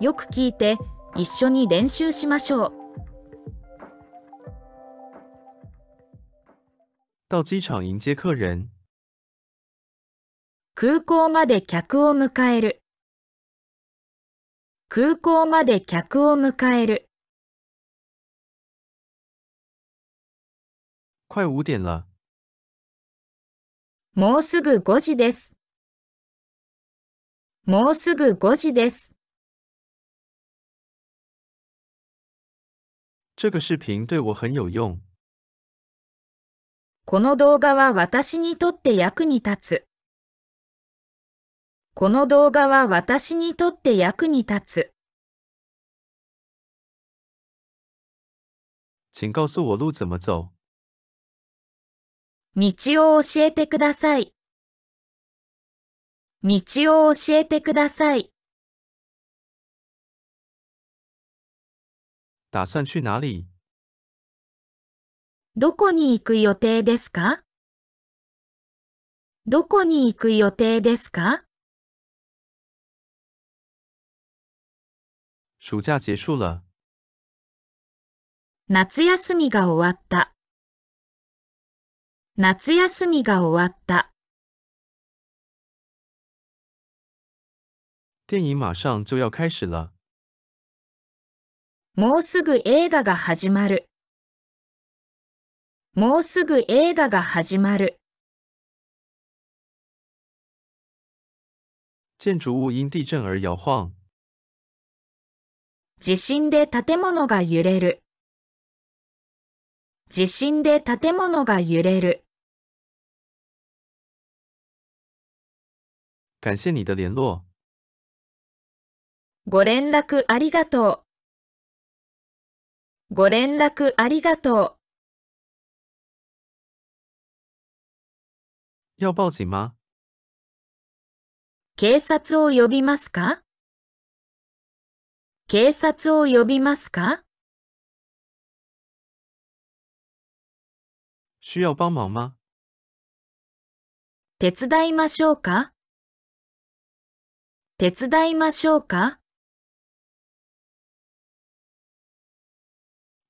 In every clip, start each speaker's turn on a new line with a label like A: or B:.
A: よく聞いて一緒に練習しましょう。
B: 到机场迎接客人。
A: 空港まで客を迎える。空港まで客を迎える。
B: 快五点了。
A: もうすぐ5時です。もうすぐ5時です。
B: 这个视频对我很有用。
A: この動画は私にとって役に立つ。この動画は私にとって役に立つ。
B: 请告诉我路怎么走。
A: 道を教えてください。道を教えてください。
B: 打算去哪里？
A: どこに行く予定ですかどこに行く予定ですか
B: 暑假结束了。
A: 夏休みが終わった。夏休みが終わった。
B: 电影马上就要开始了。
A: もうすぐ映画が始まる。もうすぐ映画が始まる。
B: 建筑物因地震而摇晃。
A: 地震で建物が揺れる。地震で建物が揺れる。
B: 感谢你的联络。
A: ご連絡ありがとう。ご連絡ありがとう。
B: 要报警吗？
A: 警察を呼びますか？警察を呼びますか？
B: 需要帮忙吗？
A: 手伝いましょうか？手伝いましょうか？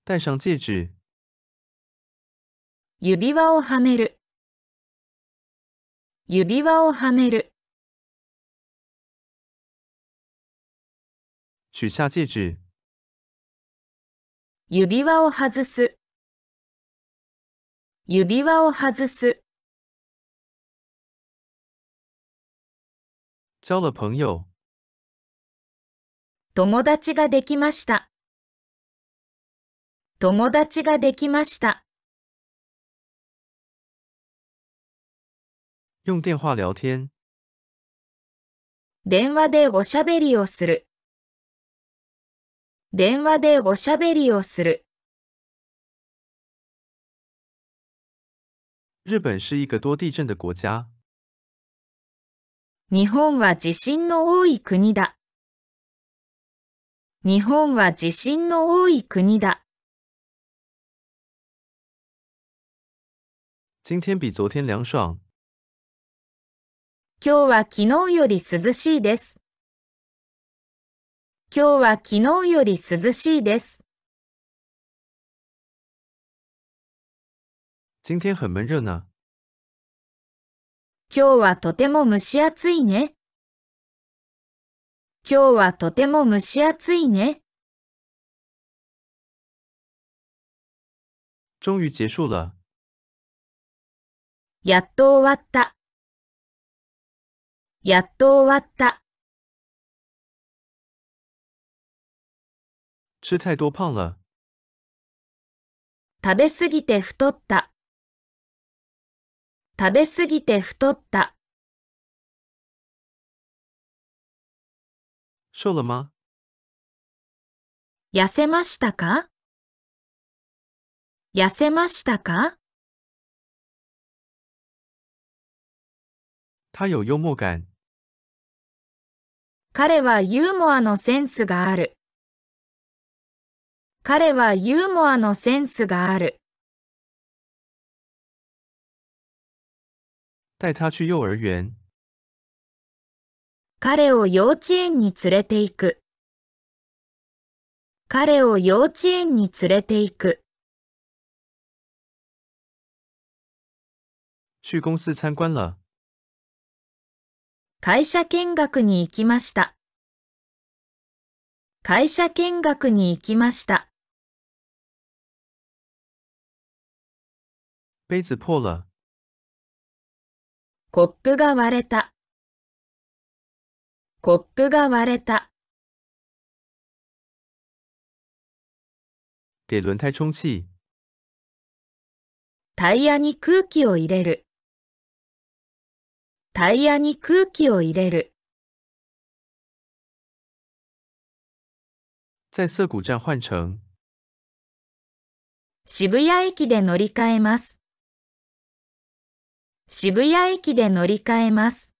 B: 戴上戒指。
A: 指輪をはめる。指輪をはめる。
B: 取下戒指。
A: 指輪を外す。指輪を外す。
B: 交了朋友。
A: 友達ができました。友達ができました。
B: 用电话聊天。
A: 電話でおしゃべりをする。電話でおしゃべりをする。
B: 日本是一个多地震的国家。
A: 日本は地震の多い国だ。日本は地震の多い国だ。
B: 今天比昨天凉爽。
A: 今日は昨日より涼しいです。今日は昨日より涼しいです。
B: 今天很闷热呢。
A: 今日はとても蒸し暑いね。今日はとても蒸し暑いね。
B: 终于结束了。
A: やっと終わった。やっと終わった。
B: 吃太多胖了。
A: 食べすぎて太った。食べすぎて太った。
B: 瘦了吗？
A: 痩せましたか？痩せましたか？
B: 他有幽默感。
A: 彼はユーモアのセンスがある。彼はユーモアのセンスがある。
B: 带他去幼儿园。
A: 彼を幼稚園に連れて行く。彼を幼稚園に連れて行く。
B: 去公司参观了。
A: 会社見学に行きました。会社見学に行きました。
B: 杯子破了。
A: コップが割れた。コップが割れた。
B: 给轮胎充气。
A: タイヤに空気を入れる。タイヤに空気を入れる。
B: 在涩谷站换乘。
A: 渋谷駅で乗り換えます。渋谷駅で乗り換えます。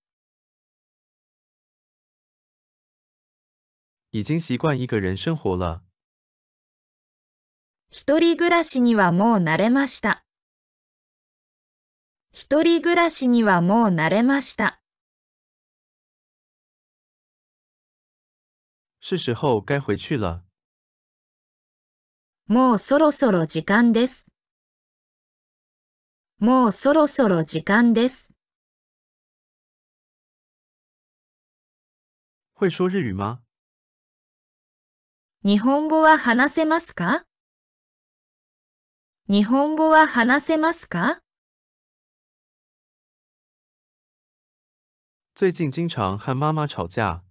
B: 已经习惯一个人生活了。
A: 一人暮らしにはもう慣れました。一人暮らしにはもう慣れました。
B: 是时候该回去了。
A: もうそろそろ時間です。もうそろそろ時間です。
B: 会说日语吗？
A: 日本語は話せますか？日本語は話せますか？
B: 最近经常和妈妈吵架。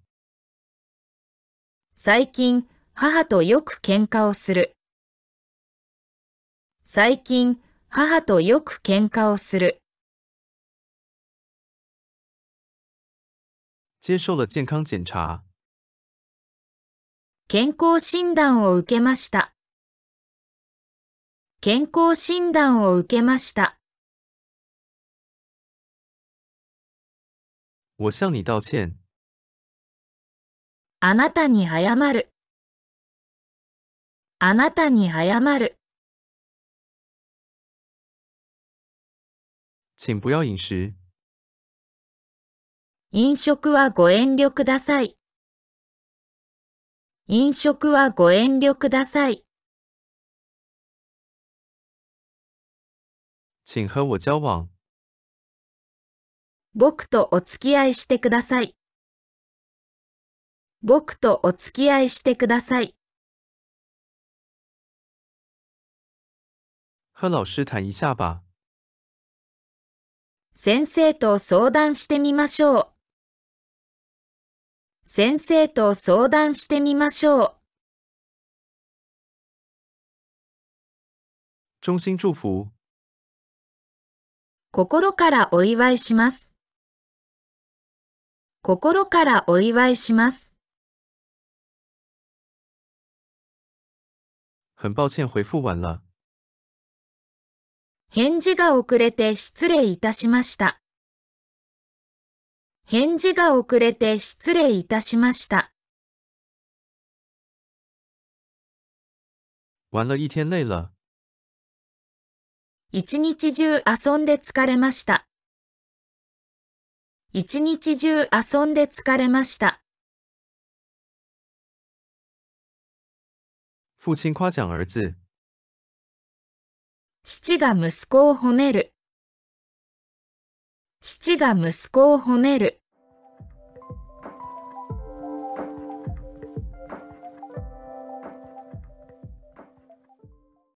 A: 最近、母とよく喧嘩をする。最近、母とよく喧嘩をする。
B: 接受了健康检查。
A: 健康診断を受けました。健康診断を受けました。
B: 我向你道歉。
A: あなたに謝る。あなたに謝る。
B: 请不要饮食。
A: 飲食はご遠慮ください。飲食はご遠慮ください。
B: 请和我交往。
A: 僕とお付き合いしてください。僕とお付き合いしてください。
B: 和老师谈一下吧。
A: 先生と相談してみましょう。先生と相談してみましょう。
B: 衷心祝福。
A: 心からお祝いします。心からお祝いします。
B: 很抱歉回复晚了。
A: 返事が遅れて失礼いたしました。返事が遅れて失礼いたしました。
B: 玩了一天累了。
A: 一日中遊んで疲れました。一日中遊んで疲れました。
B: 父亲夸奖儿子。
A: 父が息子を褒める。父が息子を褒める。